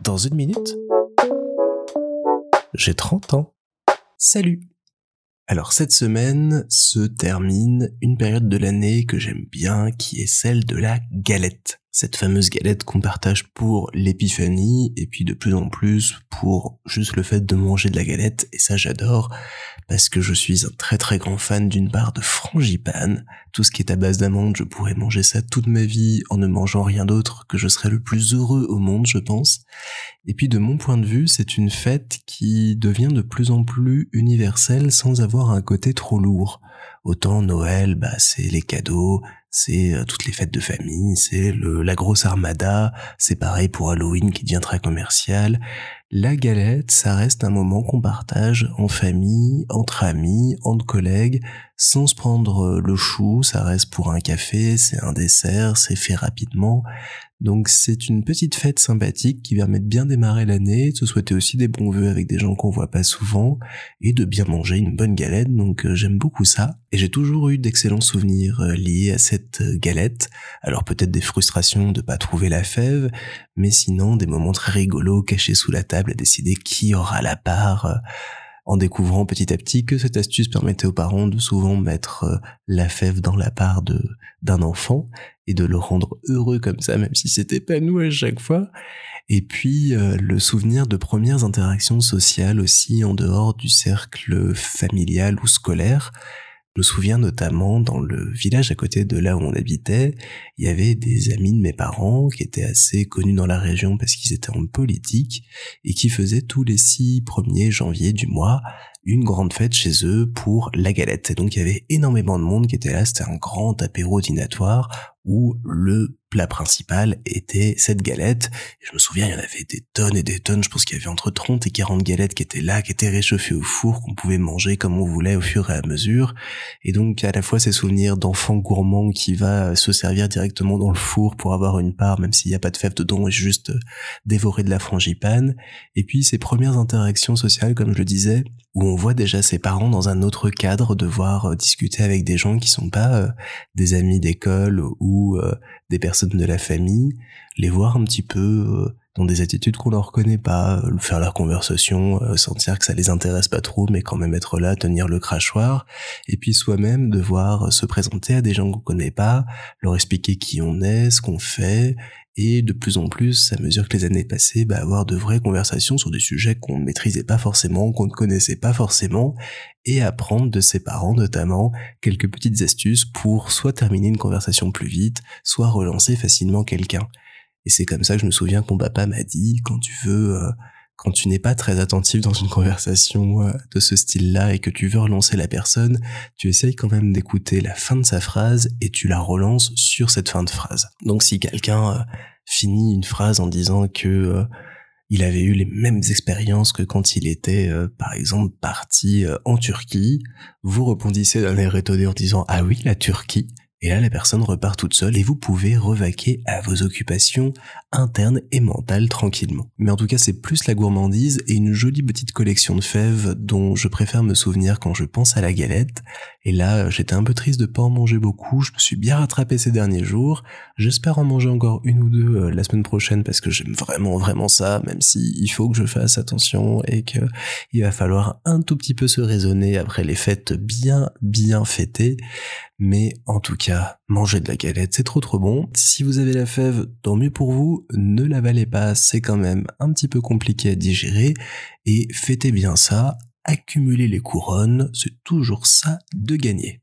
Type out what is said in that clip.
Dans une minute, j'ai 30 ans. Salut alors cette semaine se termine une période de l'année que j'aime bien qui est celle de la galette cette fameuse galette qu'on partage pour l'épiphanie et puis de plus en plus pour juste le fait de manger de la galette et ça j'adore parce que je suis un très très grand fan d'une part de frangipane, tout ce qui est à base d'amandes, je pourrais manger ça toute ma vie en ne mangeant rien d'autre que je serais le plus heureux au monde je pense. Et puis de mon point de vue c'est une fête qui devient de plus en plus universelle sans avoir un côté trop lourd. Autant Noël, bah c'est les cadeaux, c'est euh, toutes les fêtes de famille, c'est la grosse armada, c'est pareil pour Halloween qui devient très commercial. La galette, ça reste un moment qu'on partage en famille, entre amis, entre collègues, sans se prendre euh, le chou, ça reste pour un café, c'est un dessert, c'est fait rapidement. Donc c'est une petite fête sympathique qui permet de bien démarrer l'année, de se souhaiter aussi des bons vœux avec des gens qu'on voit pas souvent, et de bien manger une bonne galette, donc euh, j'aime beaucoup ça. Et j'ai toujours eu d'excellents souvenirs euh, liés à cette galette, alors peut-être des frustrations de pas trouver la fève, mais sinon des moments très rigolos cachés sous la table à décider qui aura la part en découvrant petit à petit que cette astuce permettait aux parents de souvent mettre euh, la fève dans la part de d'un enfant et de le rendre heureux comme ça, même si c'était pas nous à chaque fois. Et puis euh, le souvenir de premières interactions sociales aussi en dehors du cercle familial ou scolaire je me souviens notamment dans le village à côté de là où on habitait, il y avait des amis de mes parents qui étaient assez connus dans la région parce qu'ils étaient en politique et qui faisaient tous les six premiers janvier du mois une grande fête chez eux pour la galette. Et donc il y avait énormément de monde qui était là, c'était un grand apéro dînatoire où le plat principal était cette galette. Et je me souviens, il y en avait des tonnes et des tonnes. Je pense qu'il y avait entre 30 et 40 galettes qui étaient là, qui étaient réchauffées au four, qu'on pouvait manger comme on voulait au fur et à mesure. Et donc, à la fois ces souvenirs d'enfant gourmand qui va se servir directement dans le four pour avoir une part, même s'il n'y a pas de fève dedans, et juste dévorer de la frangipane. Et puis, ces premières interactions sociales, comme je le disais, on voit déjà ses parents dans un autre cadre, devoir euh, discuter avec des gens qui sont pas euh, des amis d'école ou euh, des personnes de la famille, les voir un petit peu des attitudes qu'on leur reconnaît pas, faire leur conversation, sentir que ça les intéresse pas trop, mais quand même être là, tenir le crachoir, et puis soi-même devoir se présenter à des gens qu'on connaît pas, leur expliquer qui on est, ce qu'on fait, et de plus en plus, à mesure que les années passaient, bah, avoir de vraies conversations sur des sujets qu'on ne maîtrisait pas forcément, qu'on ne connaissait pas forcément, et apprendre de ses parents notamment quelques petites astuces pour soit terminer une conversation plus vite, soit relancer facilement quelqu'un. Et c'est comme ça que je me souviens que mon papa m'a dit, quand tu veux... Euh, quand tu n'es pas très attentif dans une conversation euh, de ce style-là et que tu veux relancer la personne, tu essayes quand même d'écouter la fin de sa phrase et tu la relances sur cette fin de phrase. Donc si quelqu'un euh, finit une phrase en disant que il avait eu les mêmes expériences que quand il était, par exemple, parti en Turquie, vous répondissez d'un air étonné en disant ah oui la Turquie et là, la personne repart toute seule et vous pouvez revaquer à vos occupations internes et mentales tranquillement. Mais en tout cas, c'est plus la gourmandise et une jolie petite collection de fèves dont je préfère me souvenir quand je pense à la galette. Et là, j'étais un peu triste de pas en manger beaucoup. Je me suis bien rattrapé ces derniers jours. J'espère en manger encore une ou deux euh, la semaine prochaine parce que j'aime vraiment, vraiment ça, même si il faut que je fasse attention et que il va falloir un tout petit peu se raisonner après les fêtes bien, bien fêtées. Mais en tout cas, manger de la galette, c'est trop trop bon. Si vous avez la fève, tant mieux pour vous. Ne l'avalez pas, c'est quand même un petit peu compliqué à digérer. Et fêtez bien ça. Accumulez les couronnes, c'est toujours ça de gagner.